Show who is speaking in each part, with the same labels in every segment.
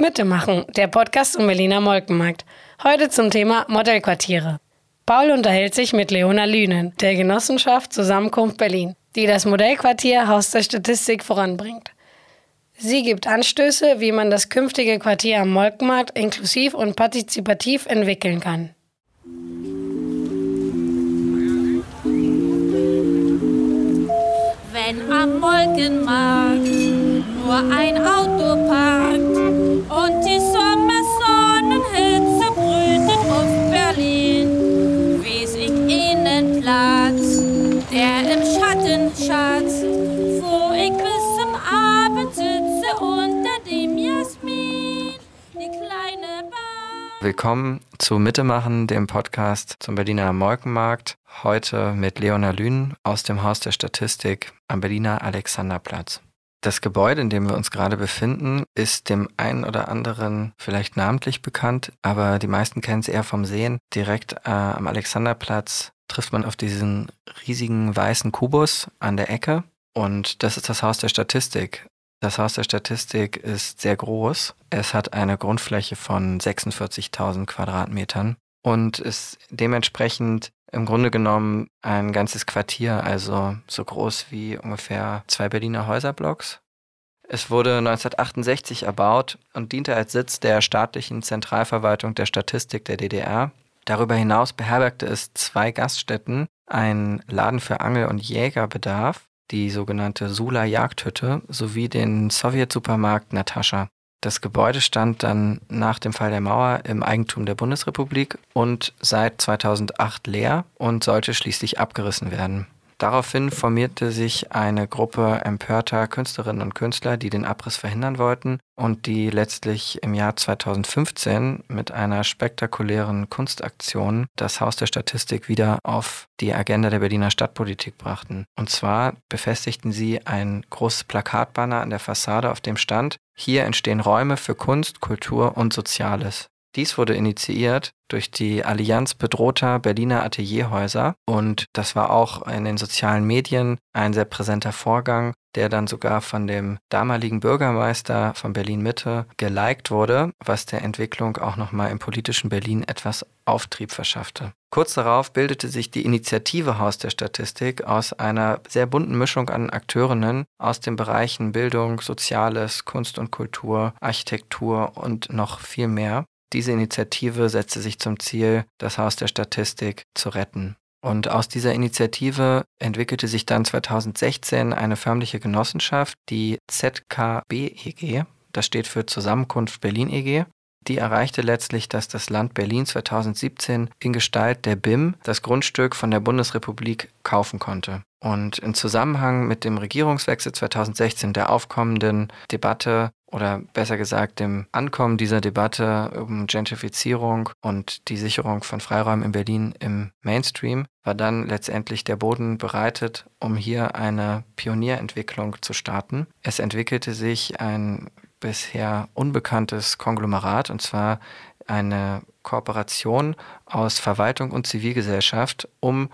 Speaker 1: Mitte machen, der Podcast zum Berliner Molkenmarkt. Heute zum Thema Modellquartiere. Paul unterhält sich mit Leona Lünen, der Genossenschaft Zusammenkunft Berlin, die das Modellquartier Haus der Statistik voranbringt. Sie gibt Anstöße, wie man das künftige Quartier am Molkenmarkt inklusiv und partizipativ entwickeln kann.
Speaker 2: Wenn am Molkenmarkt nur ein Auto parkt und die Sommersonnenhitze brütet auf Berlin, wies ich ihnen Platz, der im Schatten schatzt, wo ich bis zum Abend sitze unter dem Jasmin, die kleine Bar.
Speaker 3: Willkommen zu Mittemachen, dem Podcast zum Berliner Molkenmarkt. Heute mit Leona Lünen aus dem Haus der Statistik am Berliner Alexanderplatz. Das Gebäude, in dem wir uns gerade befinden, ist dem einen oder anderen vielleicht namentlich bekannt, aber die meisten kennen es eher vom Sehen. Direkt äh, am Alexanderplatz trifft man auf diesen riesigen weißen Kubus an der Ecke und das ist das Haus der Statistik. Das Haus der Statistik ist sehr groß. Es hat eine Grundfläche von 46.000 Quadratmetern und ist dementsprechend im Grunde genommen ein ganzes Quartier, also so groß wie ungefähr zwei Berliner Häuserblocks. Es wurde 1968 erbaut und diente als Sitz der staatlichen Zentralverwaltung der Statistik der DDR. Darüber hinaus beherbergte es zwei Gaststätten, ein Laden für Angel- und Jägerbedarf, die sogenannte Sula Jagdhütte, sowie den Sowjet-Supermarkt Natascha. Das Gebäude stand dann nach dem Fall der Mauer im Eigentum der Bundesrepublik und seit 2008 leer und sollte schließlich abgerissen werden. Daraufhin formierte sich eine Gruppe empörter Künstlerinnen und Künstler, die den Abriss verhindern wollten und die letztlich im Jahr 2015 mit einer spektakulären Kunstaktion das Haus der Statistik wieder auf die Agenda der Berliner Stadtpolitik brachten. Und zwar befestigten sie ein großes Plakatbanner an der Fassade, auf dem stand, hier entstehen Räume für Kunst, Kultur und Soziales. Dies wurde initiiert durch die Allianz bedrohter Berliner Atelierhäuser und das war auch in den sozialen Medien ein sehr präsenter Vorgang, der dann sogar von dem damaligen Bürgermeister von Berlin Mitte geliked wurde, was der Entwicklung auch nochmal im politischen Berlin etwas Auftrieb verschaffte. Kurz darauf bildete sich die Initiative Haus der Statistik aus einer sehr bunten Mischung an Akteurinnen aus den Bereichen Bildung, Soziales, Kunst und Kultur, Architektur und noch viel mehr. Diese Initiative setzte sich zum Ziel, das Haus der Statistik zu retten. Und aus dieser Initiative entwickelte sich dann 2016 eine förmliche Genossenschaft, die ZKBEG, das steht für Zusammenkunft Berlin EG. Die erreichte letztlich, dass das Land Berlin 2017 in Gestalt der BIM das Grundstück von der Bundesrepublik kaufen konnte. Und im Zusammenhang mit dem Regierungswechsel 2016, der aufkommenden Debatte oder besser gesagt dem Ankommen dieser Debatte um Gentrifizierung und die Sicherung von Freiräumen in Berlin im Mainstream, war dann letztendlich der Boden bereitet, um hier eine Pionierentwicklung zu starten. Es entwickelte sich ein bisher unbekanntes Konglomerat, und zwar eine Kooperation aus Verwaltung und Zivilgesellschaft, um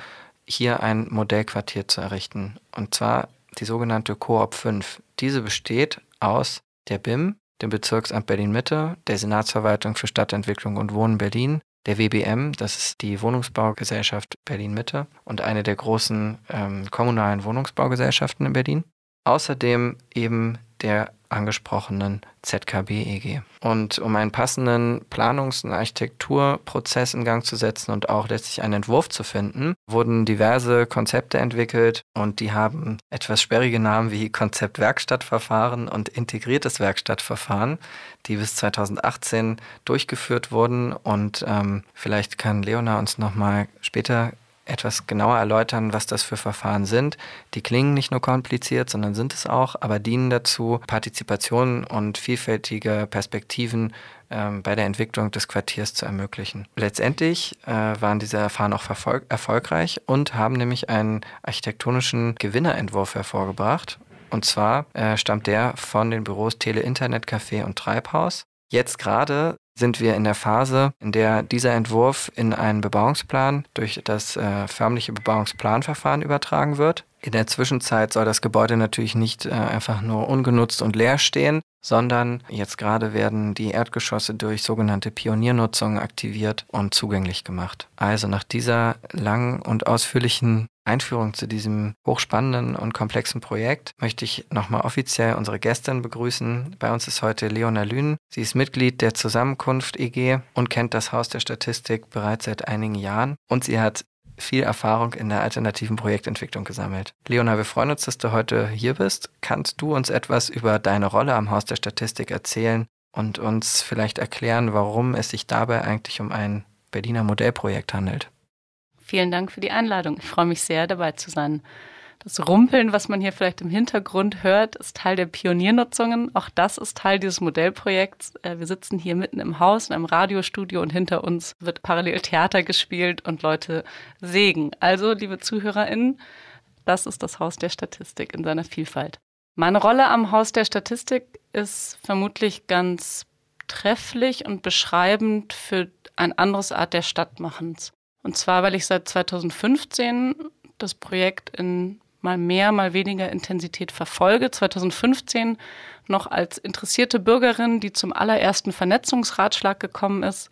Speaker 3: hier ein Modellquartier zu errichten. Und zwar die sogenannte Coop 5. Diese besteht aus der BIM, dem Bezirksamt Berlin-Mitte, der Senatsverwaltung für Stadtentwicklung und Wohnen Berlin, der WBM, das ist die Wohnungsbaugesellschaft Berlin-Mitte und eine der großen ähm, kommunalen Wohnungsbaugesellschaften in Berlin. Außerdem eben der angesprochenen ZKB-EG. Und um einen passenden Planungs- und Architekturprozess in Gang zu setzen und auch letztlich einen Entwurf zu finden, wurden diverse Konzepte entwickelt und die haben etwas sperrige Namen wie Konzept-Werkstattverfahren und integriertes Werkstattverfahren, die bis 2018 durchgeführt wurden. Und ähm, vielleicht kann Leona uns nochmal später etwas genauer erläutern, was das für Verfahren sind. Die klingen nicht nur kompliziert, sondern sind es auch, aber dienen dazu, Partizipation und vielfältige Perspektiven ähm, bei der Entwicklung des Quartiers zu ermöglichen. Letztendlich äh, waren diese Verfahren auch erfolgreich und haben nämlich einen architektonischen Gewinnerentwurf hervorgebracht. Und zwar äh, stammt der von den Büros Tele Internet Café und Treibhaus. Jetzt gerade sind wir in der Phase, in der dieser Entwurf in einen Bebauungsplan durch das äh, förmliche Bebauungsplanverfahren übertragen wird. In der Zwischenzeit soll das Gebäude natürlich nicht äh, einfach nur ungenutzt und leer stehen, sondern jetzt gerade werden die Erdgeschosse durch sogenannte Pioniernutzung aktiviert und zugänglich gemacht. Also nach dieser langen und ausführlichen Einführung zu diesem hochspannenden und komplexen Projekt möchte ich nochmal offiziell unsere Gästin begrüßen. Bei uns ist heute Leona Lühn. Sie ist Mitglied der Zusammenkunft EG und kennt das Haus der Statistik bereits seit einigen Jahren. Und sie hat viel Erfahrung in der alternativen Projektentwicklung gesammelt. Leona, wir freuen uns, dass du heute hier bist. Kannst du uns etwas über deine Rolle am Haus der Statistik erzählen und uns vielleicht erklären, warum es sich dabei eigentlich um ein Berliner Modellprojekt handelt?
Speaker 4: Vielen Dank für die Einladung. Ich freue mich sehr, dabei zu sein. Das Rumpeln, was man hier vielleicht im Hintergrund hört, ist Teil der Pioniernutzungen. Auch das ist Teil dieses Modellprojekts. Äh, wir sitzen hier mitten im Haus, in einem Radiostudio und hinter uns wird parallel Theater gespielt und Leute sägen. Also, liebe ZuhörerInnen, das ist das Haus der Statistik in seiner Vielfalt. Meine Rolle am Haus der Statistik ist vermutlich ganz trefflich und beschreibend für ein anderes Art der Stadtmachens. Und zwar, weil ich seit 2015 das Projekt in mal mehr, mal weniger Intensität verfolge. 2015 noch als interessierte Bürgerin, die zum allerersten Vernetzungsratschlag gekommen ist,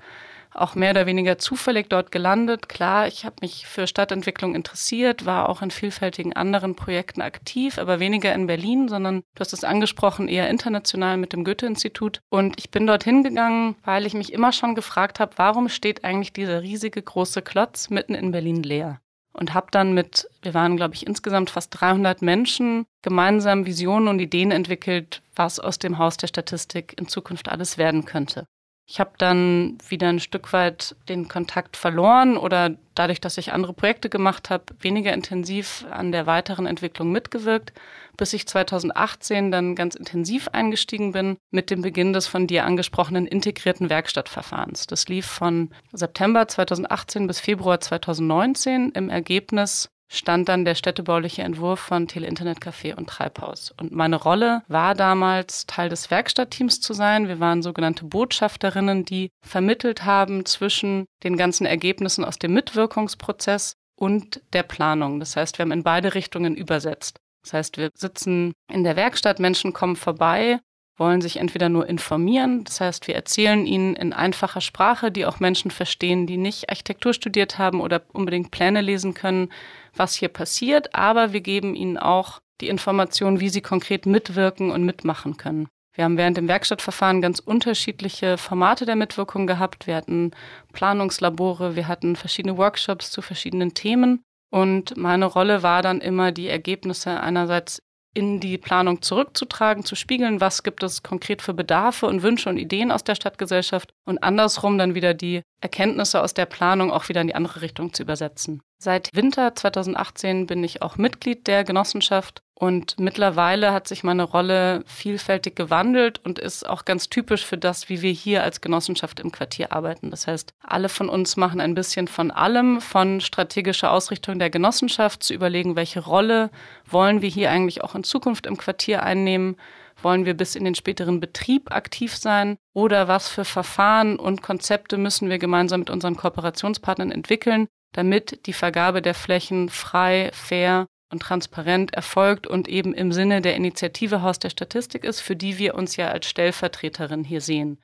Speaker 4: auch mehr oder weniger zufällig dort gelandet. Klar, ich habe mich für Stadtentwicklung interessiert, war auch in vielfältigen anderen Projekten aktiv, aber weniger in Berlin, sondern du hast es angesprochen, eher international mit dem Goethe-Institut. Und ich bin dorthin gegangen, weil ich mich immer schon gefragt habe, warum steht eigentlich dieser riesige große Klotz mitten in Berlin leer? und habe dann mit, wir waren, glaube ich, insgesamt fast 300 Menschen, gemeinsam Visionen und Ideen entwickelt, was aus dem Haus der Statistik in Zukunft alles werden könnte. Ich habe dann wieder ein Stück weit den Kontakt verloren oder dadurch, dass ich andere Projekte gemacht habe, weniger intensiv an der weiteren Entwicklung mitgewirkt, bis ich 2018 dann ganz intensiv eingestiegen bin mit dem Beginn des von dir angesprochenen integrierten Werkstattverfahrens. Das lief von September 2018 bis Februar 2019. Im Ergebnis stand dann der städtebauliche Entwurf von Tele-Internet-Café und Treibhaus. Und meine Rolle war damals, Teil des Werkstattteams zu sein. Wir waren sogenannte Botschafterinnen, die vermittelt haben zwischen den ganzen Ergebnissen aus dem Mitwirkungsprozess und der Planung. Das heißt, wir haben in beide Richtungen übersetzt. Das heißt, wir sitzen in der Werkstatt, Menschen kommen vorbei, wollen sich entweder nur informieren, das heißt, wir erzählen ihnen in einfacher Sprache, die auch Menschen verstehen, die nicht Architektur studiert haben oder unbedingt Pläne lesen können, was hier passiert, aber wir geben ihnen auch die Information, wie sie konkret mitwirken und mitmachen können. Wir haben während dem Werkstattverfahren ganz unterschiedliche Formate der Mitwirkung gehabt. Wir hatten Planungslabore, wir hatten verschiedene Workshops zu verschiedenen Themen. Und meine Rolle war dann immer, die Ergebnisse einerseits in die Planung zurückzutragen, zu spiegeln, was gibt es konkret für Bedarfe und Wünsche und Ideen aus der Stadtgesellschaft und andersrum dann wieder die Erkenntnisse aus der Planung auch wieder in die andere Richtung zu übersetzen. Seit Winter 2018 bin ich auch Mitglied der Genossenschaft und mittlerweile hat sich meine Rolle vielfältig gewandelt und ist auch ganz typisch für das, wie wir hier als Genossenschaft im Quartier arbeiten. Das heißt, alle von uns machen ein bisschen von allem, von strategischer Ausrichtung der Genossenschaft zu überlegen, welche Rolle wollen wir hier eigentlich auch in Zukunft im Quartier einnehmen, wollen wir bis in den späteren Betrieb aktiv sein? Oder was für Verfahren und Konzepte müssen wir gemeinsam mit unseren Kooperationspartnern entwickeln, damit die Vergabe der Flächen frei, fair und transparent erfolgt und eben im Sinne der Initiative Haus der Statistik ist, für die wir uns ja als Stellvertreterin hier sehen.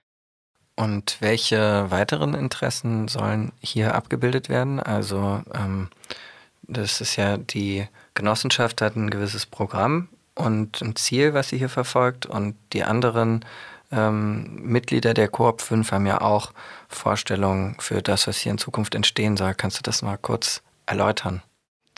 Speaker 3: Und welche weiteren Interessen sollen hier abgebildet werden? Also ähm, das ist ja die Genossenschaft hat ein gewisses Programm und ein Ziel, was sie hier verfolgt und die anderen ähm, Mitglieder der Coop 5 haben ja auch Vorstellungen für das, was hier in Zukunft entstehen soll. Kannst du das mal kurz erläutern?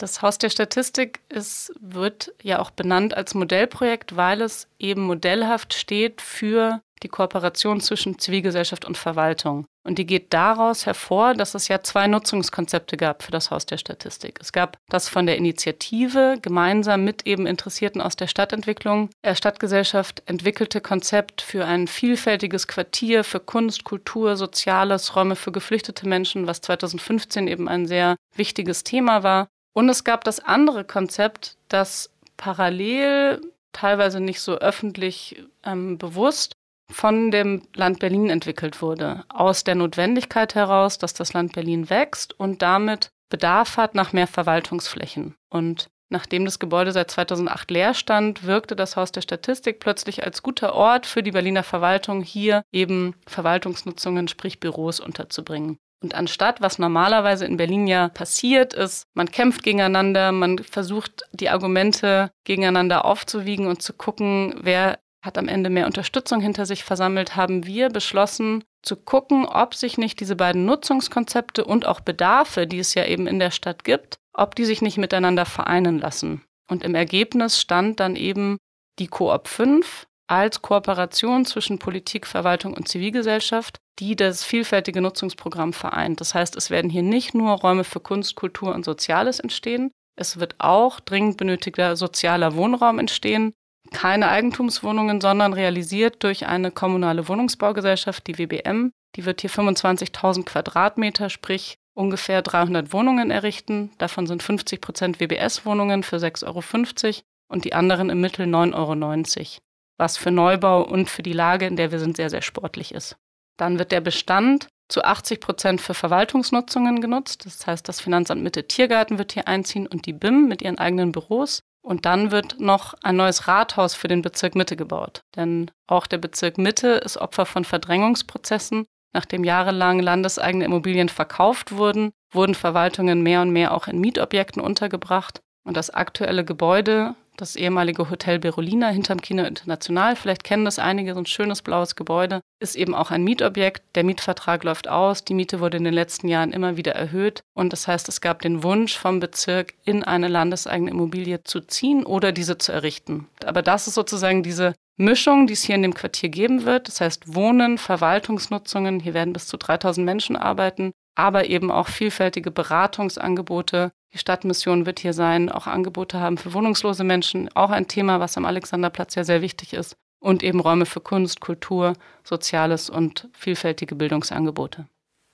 Speaker 4: Das Haus der Statistik ist, wird ja auch benannt als Modellprojekt, weil es eben modellhaft steht für die Kooperation zwischen Zivilgesellschaft und Verwaltung. Und die geht daraus hervor, dass es ja zwei Nutzungskonzepte gab für das Haus der Statistik. Es gab das von der Initiative gemeinsam mit eben Interessierten aus der Stadtentwicklung, der Stadtgesellschaft entwickelte Konzept für ein vielfältiges Quartier für Kunst, Kultur, Soziales, Räume für geflüchtete Menschen, was 2015 eben ein sehr wichtiges Thema war. Und es gab das andere Konzept, das parallel teilweise nicht so öffentlich ähm, bewusst von dem Land Berlin entwickelt wurde. Aus der Notwendigkeit heraus, dass das Land Berlin wächst und damit Bedarf hat nach mehr Verwaltungsflächen. Und Nachdem das Gebäude seit 2008 leer stand, wirkte das Haus der Statistik plötzlich als guter Ort für die Berliner Verwaltung, hier eben Verwaltungsnutzungen, sprich Büros unterzubringen. Und anstatt, was normalerweise in Berlin ja passiert ist, man kämpft gegeneinander, man versucht die Argumente gegeneinander aufzuwiegen und zu gucken, wer hat am Ende mehr Unterstützung hinter sich versammelt, haben wir beschlossen zu gucken, ob sich nicht diese beiden Nutzungskonzepte und auch Bedarfe, die es ja eben in der Stadt gibt, ob die sich nicht miteinander vereinen lassen. Und im Ergebnis stand dann eben die Koop 5 als Kooperation zwischen Politik, Verwaltung und Zivilgesellschaft, die das vielfältige Nutzungsprogramm vereint. Das heißt, es werden hier nicht nur Räume für Kunst, Kultur und Soziales entstehen, es wird auch dringend benötigter sozialer Wohnraum entstehen, keine Eigentumswohnungen, sondern realisiert durch eine kommunale Wohnungsbaugesellschaft, die WBM. Die wird hier 25.000 Quadratmeter, sprich ungefähr 300 Wohnungen errichten. Davon sind 50 Prozent WBS-Wohnungen für 6,50 Euro und die anderen im Mittel 9,90 Euro. Was für Neubau und für die Lage, in der wir sind, sehr, sehr sportlich ist. Dann wird der Bestand zu 80 Prozent für Verwaltungsnutzungen genutzt. Das heißt, das Finanzamt Mitte Tiergarten wird hier einziehen und die BIM mit ihren eigenen Büros. Und dann wird noch ein neues Rathaus für den Bezirk Mitte gebaut. Denn auch der Bezirk Mitte ist Opfer von Verdrängungsprozessen. Nachdem jahrelang landeseigene Immobilien verkauft wurden, wurden Verwaltungen mehr und mehr auch in Mietobjekten untergebracht. Und das aktuelle Gebäude das ehemalige Hotel Berolina hinterm Kino International. Vielleicht kennen das einige, so ein schönes blaues Gebäude. Ist eben auch ein Mietobjekt. Der Mietvertrag läuft aus. Die Miete wurde in den letzten Jahren immer wieder erhöht. Und das heißt, es gab den Wunsch vom Bezirk, in eine landeseigene Immobilie zu ziehen oder diese zu errichten. Aber das ist sozusagen diese Mischung, die es hier in dem Quartier geben wird. Das heißt Wohnen, Verwaltungsnutzungen. Hier werden bis zu 3000 Menschen arbeiten aber eben auch vielfältige Beratungsangebote. Die Stadtmission wird hier sein, auch Angebote haben für wohnungslose Menschen, auch ein Thema, was am Alexanderplatz ja sehr wichtig ist. Und eben Räume für Kunst, Kultur, Soziales und vielfältige Bildungsangebote.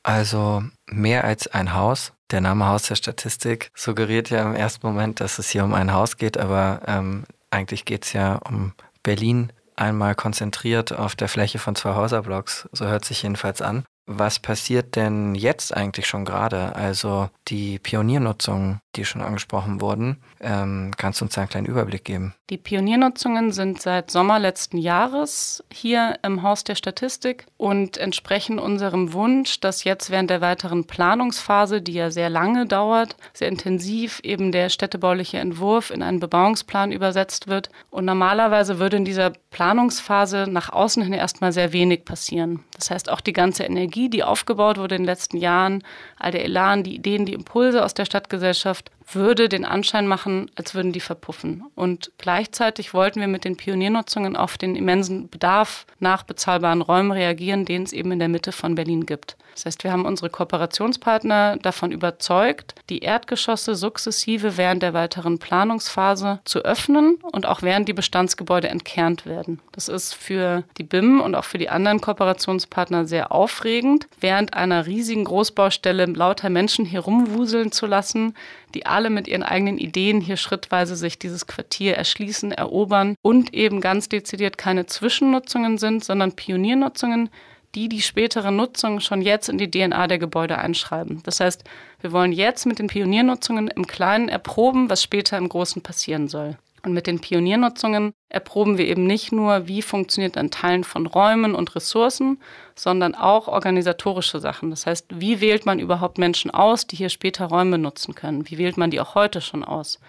Speaker 3: Also mehr als ein Haus. Der Name Haus der Statistik suggeriert ja im ersten Moment, dass es hier um ein Haus geht, aber ähm, eigentlich geht es ja um Berlin einmal konzentriert auf der Fläche von zwei Häuserblocks. So hört sich jedenfalls an. Was passiert denn jetzt eigentlich schon gerade? Also die Pioniernutzungen, die schon angesprochen wurden, ähm, kannst du uns einen kleinen Überblick geben?
Speaker 4: Die Pioniernutzungen sind seit Sommer letzten Jahres hier im Haus der Statistik und entsprechen unserem Wunsch, dass jetzt während der weiteren Planungsphase, die ja sehr lange dauert, sehr intensiv eben der städtebauliche Entwurf in einen Bebauungsplan übersetzt wird. Und normalerweise würde in dieser Planungsphase nach außen hin erstmal sehr wenig passieren. Das heißt, auch die ganze Energie, die aufgebaut wurde in den letzten Jahren, all der Elan, die Ideen, die Impulse aus der Stadtgesellschaft, würde den Anschein machen, als würden die verpuffen. Und gleichzeitig wollten wir mit den Pioniernutzungen auf den immensen Bedarf nach bezahlbaren Räumen reagieren, den es eben in der Mitte von Berlin gibt. Das heißt, wir haben unsere Kooperationspartner davon überzeugt, die Erdgeschosse sukzessive während der weiteren Planungsphase zu öffnen und auch während die Bestandsgebäude entkernt werden. Das ist für die BIM und auch für die anderen Kooperationspartner sehr aufregend, während einer riesigen Großbaustelle lauter Menschen hier rumwuseln zu lassen, die alle mit ihren eigenen Ideen hier schrittweise sich dieses Quartier erschließen, erobern und eben ganz dezidiert keine Zwischennutzungen sind, sondern Pioniernutzungen, die die spätere Nutzung schon jetzt in die DNA der Gebäude einschreiben. Das heißt, wir wollen jetzt mit den Pioniernutzungen im Kleinen erproben, was später im Großen passieren soll. Und mit den Pioniernutzungen erproben wir eben nicht nur, wie funktioniert ein Teilen von Räumen und Ressourcen, sondern auch organisatorische Sachen. Das heißt, wie wählt man überhaupt Menschen aus, die hier später Räume nutzen können? Wie wählt man die auch heute schon aus?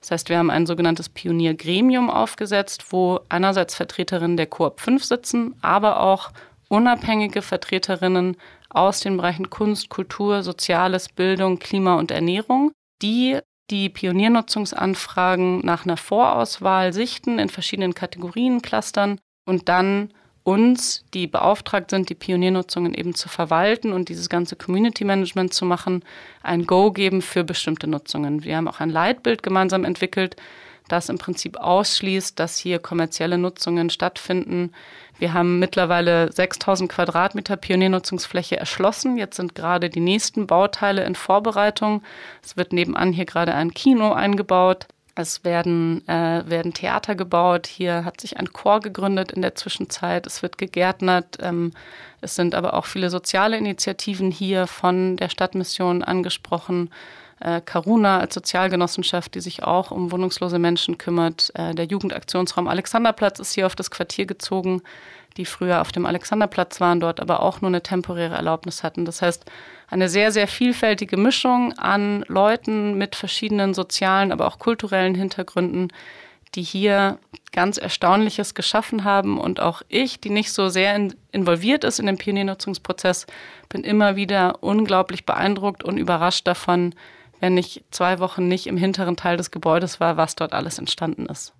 Speaker 4: Das heißt, wir haben ein sogenanntes Pioniergremium aufgesetzt, wo einerseits Vertreterinnen der Koop 5 sitzen, aber auch unabhängige Vertreterinnen aus den Bereichen Kunst, Kultur, Soziales, Bildung, Klima und Ernährung, die die Pioniernutzungsanfragen nach einer Vorauswahl sichten in verschiedenen Kategorien, Clustern und dann uns, die beauftragt sind, die Pioniernutzungen eben zu verwalten und dieses ganze Community Management zu machen, ein Go geben für bestimmte Nutzungen. Wir haben auch ein Leitbild gemeinsam entwickelt, das im Prinzip ausschließt, dass hier kommerzielle Nutzungen stattfinden. Wir haben mittlerweile 6000 Quadratmeter Pioniernutzungsfläche erschlossen. Jetzt sind gerade die nächsten Bauteile in Vorbereitung. Es wird nebenan hier gerade ein Kino eingebaut. Es werden, äh, werden Theater gebaut. Hier hat sich ein Chor gegründet in der Zwischenzeit. Es wird gegärtnert. Ähm, es sind aber auch viele soziale Initiativen hier von der Stadtmission angesprochen. Äh, Karuna als Sozialgenossenschaft, die sich auch um wohnungslose Menschen kümmert. Äh, der Jugendaktionsraum Alexanderplatz ist hier auf das Quartier gezogen, die früher auf dem Alexanderplatz waren, dort aber auch nur eine temporäre Erlaubnis hatten. Das heißt, eine sehr, sehr vielfältige Mischung an Leuten mit verschiedenen sozialen, aber auch kulturellen Hintergründen, die hier ganz Erstaunliches geschaffen haben. Und auch ich, die nicht so sehr in, involviert ist in den Pioniernutzungsprozess, bin immer wieder unglaublich beeindruckt und überrascht davon, wenn ich zwei Wochen nicht im hinteren Teil des Gebäudes war, was dort alles entstanden ist.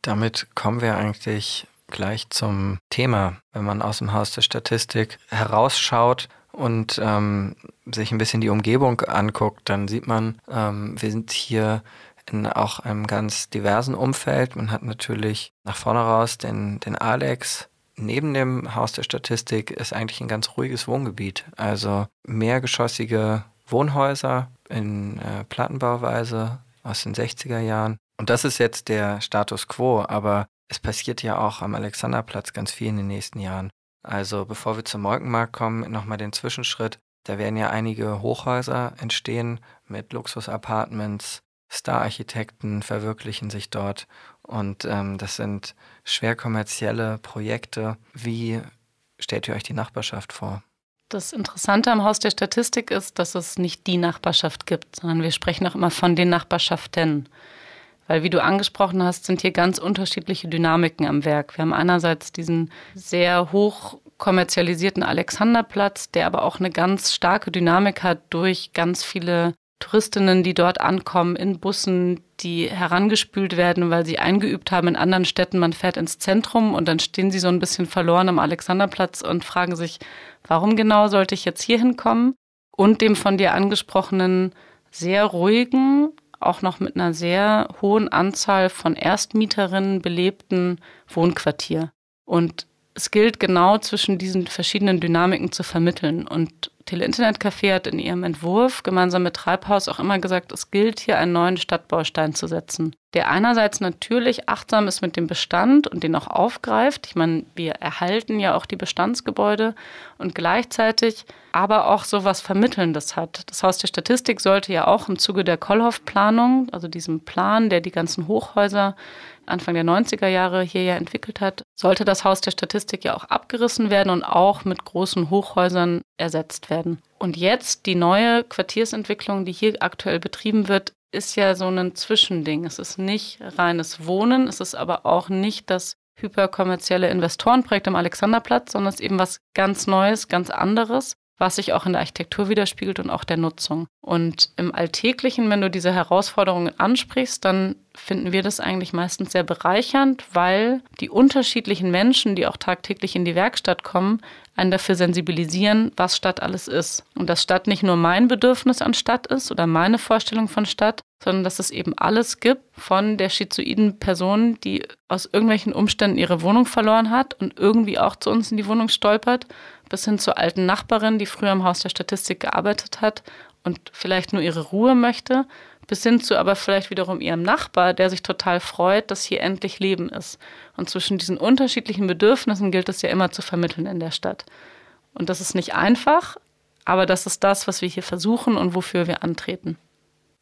Speaker 3: Damit kommen wir eigentlich gleich zum Thema. Wenn man aus dem Haus der Statistik herausschaut und ähm, sich ein bisschen die Umgebung anguckt, dann sieht man, ähm, wir sind hier in auch einem ganz diversen Umfeld. Man hat natürlich nach vorne raus den, den Alex. Neben dem Haus der Statistik ist eigentlich ein ganz ruhiges Wohngebiet. Also mehrgeschossige Wohnhäuser in äh, Plattenbauweise aus den 60er Jahren. Und das ist jetzt der Status quo, aber es passiert ja auch am Alexanderplatz ganz viel in den nächsten Jahren. Also bevor wir zum Molkenmarkt kommen, nochmal den Zwischenschritt. Da werden ja einige Hochhäuser entstehen mit Luxusapartments, Star-Architekten verwirklichen sich dort und ähm, das sind schwer kommerzielle Projekte. Wie stellt ihr euch die Nachbarschaft vor?
Speaker 4: Das Interessante am Haus der Statistik ist, dass es nicht die Nachbarschaft gibt, sondern wir sprechen auch immer von den Nachbarschaften. Weil, wie du angesprochen hast, sind hier ganz unterschiedliche Dynamiken am Werk. Wir haben einerseits diesen sehr hoch kommerzialisierten Alexanderplatz, der aber auch eine ganz starke Dynamik hat durch ganz viele Touristinnen, die dort ankommen, in Bussen, die herangespült werden, weil sie eingeübt haben in anderen Städten. Man fährt ins Zentrum und dann stehen sie so ein bisschen verloren am Alexanderplatz und fragen sich, warum genau sollte ich jetzt hier hinkommen? Und dem von dir angesprochenen sehr ruhigen, auch noch mit einer sehr hohen Anzahl von Erstmieterinnen belebten Wohnquartier. Und es gilt genau zwischen diesen verschiedenen Dynamiken zu vermitteln. Und Tele-Internet-Café hat in ihrem Entwurf gemeinsam mit Treibhaus auch immer gesagt, es gilt hier einen neuen Stadtbaustein zu setzen, der einerseits natürlich achtsam ist mit dem Bestand und den auch aufgreift. Ich meine, wir erhalten ja auch die Bestandsgebäude und gleichzeitig aber auch so was Vermittelndes hat. Das Haus der Statistik sollte ja auch im Zuge der Kollhoff-Planung, also diesem Plan, der die ganzen Hochhäuser Anfang der 90er Jahre hier ja entwickelt hat, sollte das Haus der Statistik ja auch abgerissen werden und auch mit großen Hochhäusern ersetzt werden. Und jetzt die neue Quartiersentwicklung, die hier aktuell betrieben wird, ist ja so ein Zwischending. Es ist nicht reines Wohnen, es ist aber auch nicht das hyperkommerzielle Investorenprojekt am Alexanderplatz, sondern es ist eben was ganz Neues, ganz anderes was sich auch in der Architektur widerspiegelt und auch der Nutzung. Und im Alltäglichen, wenn du diese Herausforderungen ansprichst, dann finden wir das eigentlich meistens sehr bereichernd, weil die unterschiedlichen Menschen, die auch tagtäglich in die Werkstatt kommen, einen dafür sensibilisieren, was Stadt alles ist. Und dass Stadt nicht nur mein Bedürfnis an Stadt ist oder meine Vorstellung von Stadt, sondern dass es eben alles gibt von der schizoiden Person, die aus irgendwelchen Umständen ihre Wohnung verloren hat und irgendwie auch zu uns in die Wohnung stolpert, bis hin zur alten Nachbarin, die früher im Haus der Statistik gearbeitet hat und vielleicht nur ihre Ruhe möchte, bis hin zu aber vielleicht wiederum ihrem Nachbar, der sich total freut, dass hier endlich Leben ist. Und zwischen diesen unterschiedlichen Bedürfnissen gilt es ja immer zu vermitteln in der Stadt. Und das ist nicht einfach, aber das ist das, was wir hier versuchen und wofür wir antreten.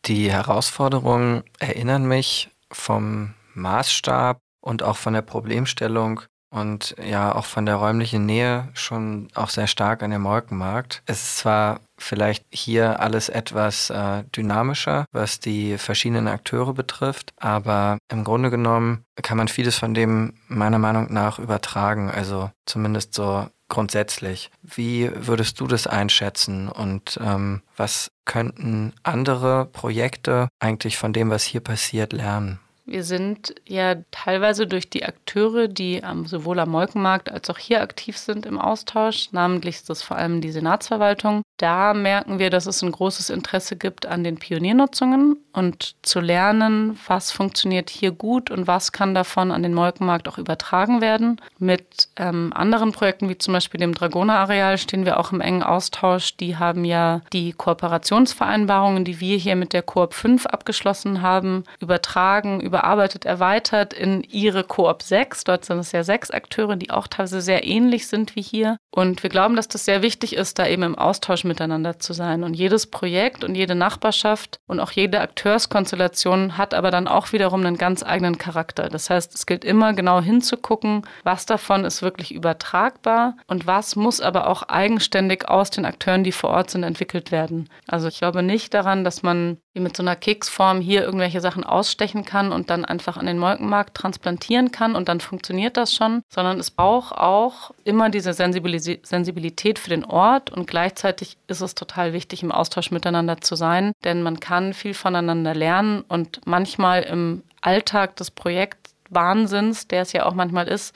Speaker 3: Die Herausforderungen erinnern mich vom Maßstab und auch von der Problemstellung und ja auch von der räumlichen Nähe schon auch sehr stark an den Molkenmarkt. Es ist zwar vielleicht hier alles etwas äh, dynamischer, was die verschiedenen Akteure betrifft, aber im Grunde genommen kann man vieles von dem meiner Meinung nach übertragen, also zumindest so grundsätzlich. Wie würdest du das einschätzen und ähm, was könnten andere Projekte eigentlich von dem, was hier passiert, lernen?
Speaker 4: Wir sind ja teilweise durch die Akteure, die sowohl am Molkenmarkt als auch hier aktiv sind im Austausch, namentlich ist das vor allem die Senatsverwaltung. Da merken wir, dass es ein großes Interesse gibt an den Pioniernutzungen und zu lernen, was funktioniert hier gut und was kann davon an den Molkenmarkt auch übertragen werden. Mit ähm, anderen Projekten wie zum Beispiel dem Dragoner-Areal stehen wir auch im engen Austausch. Die haben ja die Kooperationsvereinbarungen, die wir hier mit der Koop 5 abgeschlossen haben, übertragen, überarbeitet, erweitert in ihre Koop 6. Dort sind es ja sechs Akteure, die auch teilweise sehr ähnlich sind wie hier. Und wir glauben, dass das sehr wichtig ist, da eben im Austausch mit miteinander zu sein. Und jedes Projekt und jede Nachbarschaft und auch jede Akteurskonstellation hat aber dann auch wiederum einen ganz eigenen Charakter. Das heißt, es gilt immer genau hinzugucken, was davon ist wirklich übertragbar und was muss aber auch eigenständig aus den Akteuren, die vor Ort sind, entwickelt werden. Also ich glaube nicht daran, dass man wie mit so einer Keksform hier irgendwelche Sachen ausstechen kann und dann einfach an den Molkenmarkt transplantieren kann und dann funktioniert das schon, sondern es braucht auch immer diese Sensibilität für den Ort und gleichzeitig ist es total wichtig, im Austausch miteinander zu sein, denn man kann viel voneinander lernen und manchmal im Alltag des Projektwahnsinns, der es ja auch manchmal ist,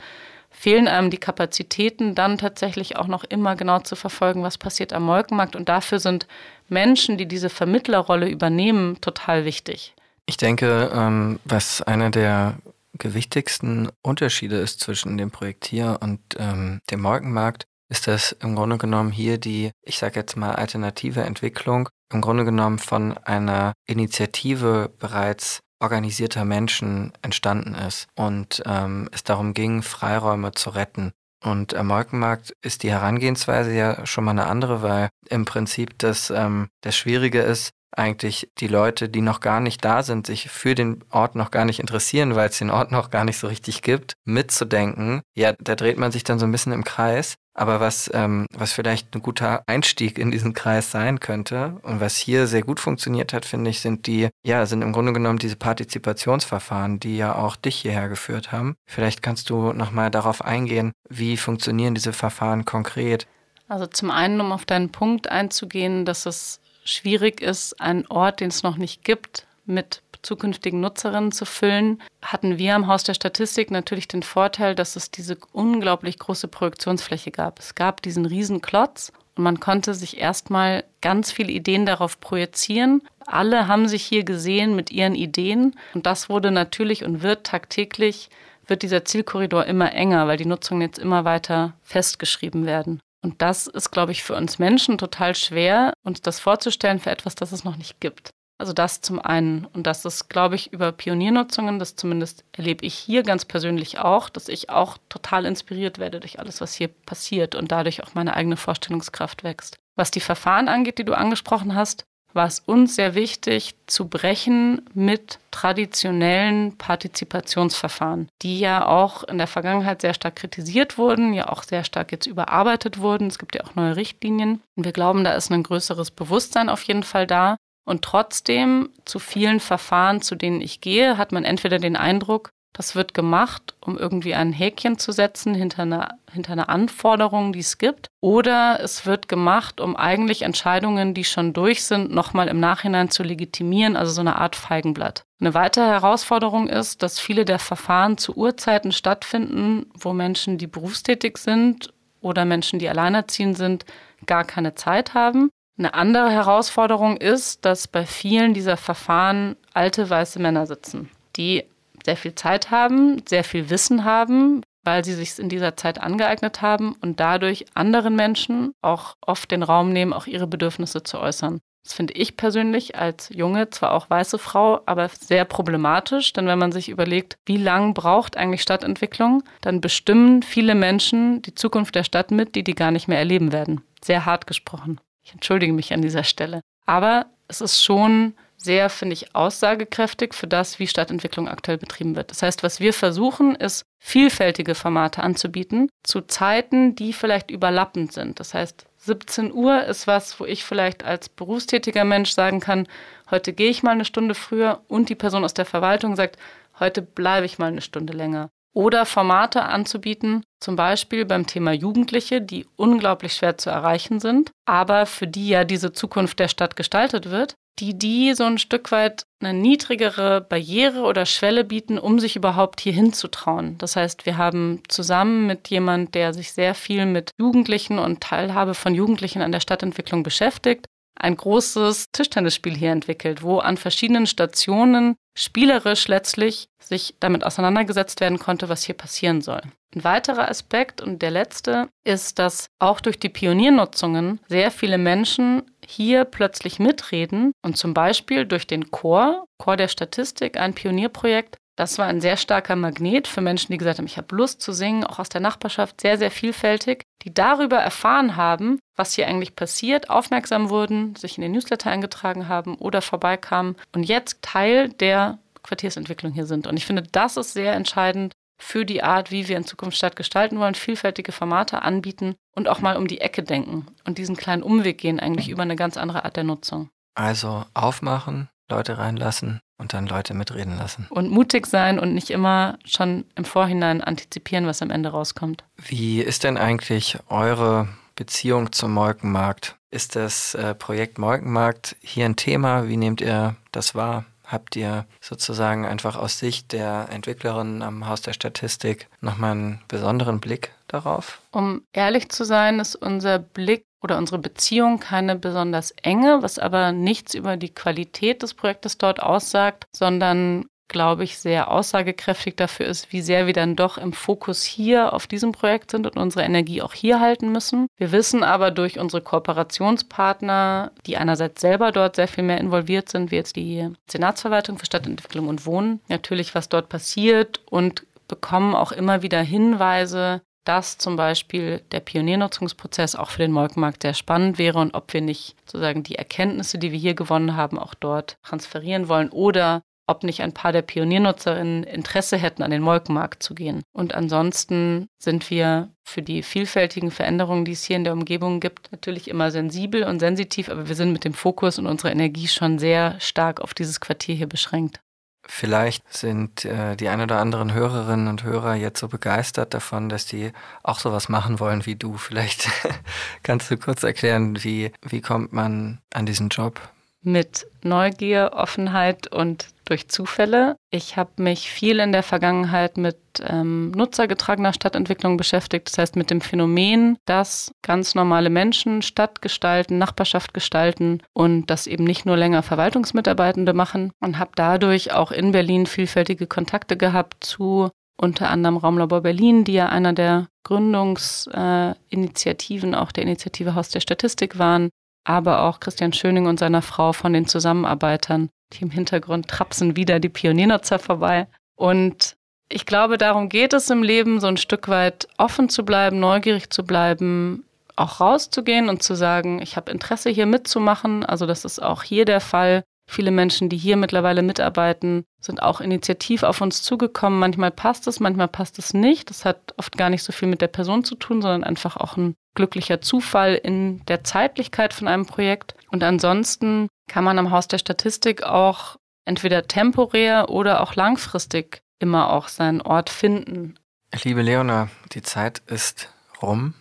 Speaker 4: fehlen einem die Kapazitäten, dann tatsächlich auch noch immer genau zu verfolgen, was passiert am Molkenmarkt. Und dafür sind Menschen, die diese Vermittlerrolle übernehmen, total wichtig.
Speaker 3: Ich denke, ähm, was einer der gewichtigsten Unterschiede ist zwischen dem Projekt hier und ähm, dem Molkenmarkt, ist das im Grunde genommen hier die, ich sage jetzt mal, alternative Entwicklung, im Grunde genommen von einer Initiative bereits organisierter Menschen entstanden ist und ähm, es darum ging, Freiräume zu retten. Und am Molkenmarkt ist die Herangehensweise ja schon mal eine andere, weil im Prinzip das, ähm, das Schwierige ist, eigentlich die Leute, die noch gar nicht da sind, sich für den Ort noch gar nicht interessieren, weil es den Ort noch gar nicht so richtig gibt, mitzudenken. Ja, da dreht man sich dann so ein bisschen im Kreis. Aber was, ähm, was vielleicht ein guter Einstieg in diesen Kreis sein könnte und was hier sehr gut funktioniert hat, finde ich, sind die, ja, sind im Grunde genommen diese Partizipationsverfahren, die ja auch dich hierher geführt haben. Vielleicht kannst du nochmal darauf eingehen, wie funktionieren diese Verfahren konkret?
Speaker 4: Also zum einen, um auf deinen Punkt einzugehen, dass es schwierig ist, einen Ort, den es noch nicht gibt, mit zukünftigen Nutzerinnen zu füllen, hatten wir am Haus der Statistik natürlich den Vorteil, dass es diese unglaublich große Projektionsfläche gab. Es gab diesen riesen Klotz und man konnte sich erstmal ganz viele Ideen darauf projizieren. Alle haben sich hier gesehen mit ihren Ideen und das wurde natürlich und wird tagtäglich wird dieser Zielkorridor immer enger, weil die Nutzungen jetzt immer weiter festgeschrieben werden. Und das ist, glaube ich, für uns Menschen total schwer, uns das vorzustellen für etwas, das es noch nicht gibt. Also das zum einen. Und das ist, glaube ich, über Pioniernutzungen, das zumindest erlebe ich hier ganz persönlich auch, dass ich auch total inspiriert werde durch alles, was hier passiert und dadurch auch meine eigene Vorstellungskraft wächst. Was die Verfahren angeht, die du angesprochen hast, war es uns sehr wichtig zu brechen mit traditionellen Partizipationsverfahren, die ja auch in der Vergangenheit sehr stark kritisiert wurden, ja auch sehr stark jetzt überarbeitet wurden. Es gibt ja auch neue Richtlinien. Und wir glauben, da ist ein größeres Bewusstsein auf jeden Fall da. Und trotzdem zu vielen Verfahren, zu denen ich gehe, hat man entweder den Eindruck, das wird gemacht, um irgendwie ein Häkchen zu setzen hinter einer, hinter einer Anforderung, die es gibt. Oder es wird gemacht, um eigentlich Entscheidungen, die schon durch sind, nochmal im Nachhinein zu legitimieren, also so eine Art Feigenblatt. Eine weitere Herausforderung ist, dass viele der Verfahren zu Uhrzeiten stattfinden, wo Menschen, die berufstätig sind oder Menschen, die alleinerziehend sind, gar keine Zeit haben. Eine andere Herausforderung ist, dass bei vielen dieser Verfahren alte weiße Männer sitzen, die sehr viel Zeit haben, sehr viel Wissen haben, weil sie sich in dieser Zeit angeeignet haben und dadurch anderen Menschen auch oft den Raum nehmen, auch ihre Bedürfnisse zu äußern. Das finde ich persönlich als junge, zwar auch weiße Frau, aber sehr problematisch, denn wenn man sich überlegt, wie lang braucht eigentlich Stadtentwicklung, dann bestimmen viele Menschen die Zukunft der Stadt mit, die die gar nicht mehr erleben werden. Sehr hart gesprochen. Ich entschuldige mich an dieser Stelle. Aber es ist schon sehr, finde ich, aussagekräftig für das, wie Stadtentwicklung aktuell betrieben wird. Das heißt, was wir versuchen, ist, vielfältige Formate anzubieten zu Zeiten, die vielleicht überlappend sind. Das heißt, 17 Uhr ist was, wo ich vielleicht als berufstätiger Mensch sagen kann, heute gehe ich mal eine Stunde früher und die Person aus der Verwaltung sagt, heute bleibe ich mal eine Stunde länger. Oder Formate anzubieten, zum Beispiel beim Thema Jugendliche, die unglaublich schwer zu erreichen sind, aber für die ja diese Zukunft der Stadt gestaltet wird, die die so ein Stück weit eine niedrigere Barriere oder Schwelle bieten, um sich überhaupt hier hinzutrauen. Das heißt, wir haben zusammen mit jemand, der sich sehr viel mit Jugendlichen und Teilhabe von Jugendlichen an der Stadtentwicklung beschäftigt, ein großes Tischtennisspiel hier entwickelt, wo an verschiedenen Stationen spielerisch letztlich sich damit auseinandergesetzt werden konnte, was hier passieren soll. Ein weiterer Aspekt und der letzte ist, dass auch durch die Pioniernutzungen sehr viele Menschen hier plötzlich mitreden und zum Beispiel durch den Chor, Chor der Statistik, ein Pionierprojekt, Das war ein sehr starker Magnet für Menschen, die gesagt haben, ich habe Lust zu singen, auch aus der Nachbarschaft, sehr, sehr vielfältig, die darüber erfahren haben, was hier eigentlich passiert, aufmerksam wurden, sich in den Newsletter eingetragen haben oder vorbeikamen und jetzt Teil der Quartiersentwicklung hier sind. Und ich finde, das ist sehr entscheidend für die Art, wie wir in Zukunft Stadt gestalten wollen, vielfältige Formate anbieten und auch mal um die Ecke denken und diesen kleinen Umweg gehen eigentlich über eine ganz andere Art der Nutzung.
Speaker 3: Also aufmachen, Leute reinlassen und dann Leute mitreden lassen.
Speaker 4: Und mutig sein und nicht immer schon im Vorhinein antizipieren, was am Ende rauskommt.
Speaker 3: Wie ist denn eigentlich eure Beziehung zum Molkenmarkt? Ist das äh, Projekt Molkenmarkt hier ein Thema? Wie nehmt ihr das wahr? Habt ihr sozusagen einfach aus Sicht der Entwicklerin am Haus der Statistik nochmal einen besonderen Blick darauf?
Speaker 4: Um ehrlich zu sein, ist unser Blick oder unsere Beziehung keine besonders enge, was aber nichts über die Qualität des Projektes dort aussagt, sondern glaube ich, sehr aussagekräftig dafür ist, wie sehr wir dann doch im Fokus hier auf diesem Projekt sind und unsere Energie auch hier halten müssen. Wir wissen aber durch unsere Kooperationspartner, die einerseits selber dort sehr viel mehr involviert sind, wie jetzt die Senatsverwaltung für Stadtentwicklung und Wohnen, natürlich, was dort passiert und bekommen auch immer wieder Hinweise, dass zum Beispiel der Pioniernutzungsprozess auch für den Molkenmarkt sehr spannend wäre und ob wir nicht sozusagen die Erkenntnisse, die wir hier gewonnen haben, auch dort transferieren wollen oder ob nicht ein paar der Pioniernutzerinnen Interesse hätten, an den Molkenmarkt zu gehen. Und ansonsten sind wir für die vielfältigen Veränderungen, die es hier in der Umgebung gibt, natürlich immer sensibel und sensitiv, aber wir sind mit dem Fokus und unserer Energie schon sehr stark auf dieses Quartier hier beschränkt.
Speaker 3: Vielleicht sind äh, die ein oder anderen Hörerinnen und Hörer jetzt so begeistert davon, dass die auch sowas machen wollen wie du. Vielleicht kannst du kurz erklären, wie, wie kommt man an diesen Job?
Speaker 4: Mit Neugier, Offenheit und durch Zufälle. Ich habe mich viel in der Vergangenheit mit ähm, nutzergetragener Stadtentwicklung beschäftigt. Das heißt mit dem Phänomen, dass ganz normale Menschen Stadt gestalten, Nachbarschaft gestalten und das eben nicht nur länger Verwaltungsmitarbeitende machen. Und habe dadurch auch in Berlin vielfältige Kontakte gehabt zu unter anderem Raumlabor Berlin, die ja einer der Gründungsinitiativen äh, auch der Initiative Haus der Statistik waren, aber auch Christian Schöning und seiner Frau von den Zusammenarbeitern. Die im Hintergrund trapsen wieder die Pioniernutzer vorbei. Und ich glaube, darum geht es im Leben, so ein Stück weit offen zu bleiben, neugierig zu bleiben, auch rauszugehen und zu sagen, ich habe Interesse hier mitzumachen. Also das ist auch hier der Fall. Viele Menschen, die hier mittlerweile mitarbeiten, sind auch initiativ auf uns zugekommen. Manchmal passt es, manchmal passt es nicht. Das hat oft gar nicht so viel mit der Person zu tun, sondern einfach auch ein glücklicher Zufall in der Zeitlichkeit von einem Projekt. Und ansonsten kann man am Haus der Statistik auch entweder temporär oder auch langfristig immer auch seinen Ort finden.
Speaker 3: Liebe Leona, die Zeit ist rum.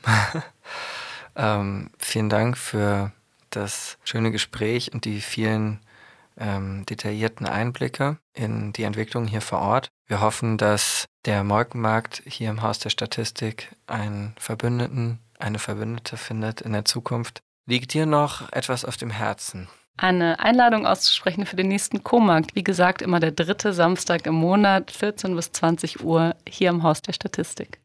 Speaker 3: ähm, vielen Dank für das schöne Gespräch und die vielen ähm, detaillierten Einblicke in die Entwicklung hier vor Ort. Wir hoffen, dass der Molkenmarkt hier im Haus der Statistik einen Verbündeten, eine Verbündete findet in der Zukunft. Liegt dir noch etwas auf dem Herzen?
Speaker 4: Eine Einladung auszusprechen für den nächsten Co-Markt. Wie gesagt, immer der dritte Samstag im Monat, 14 bis 20 Uhr, hier im Haus der Statistik.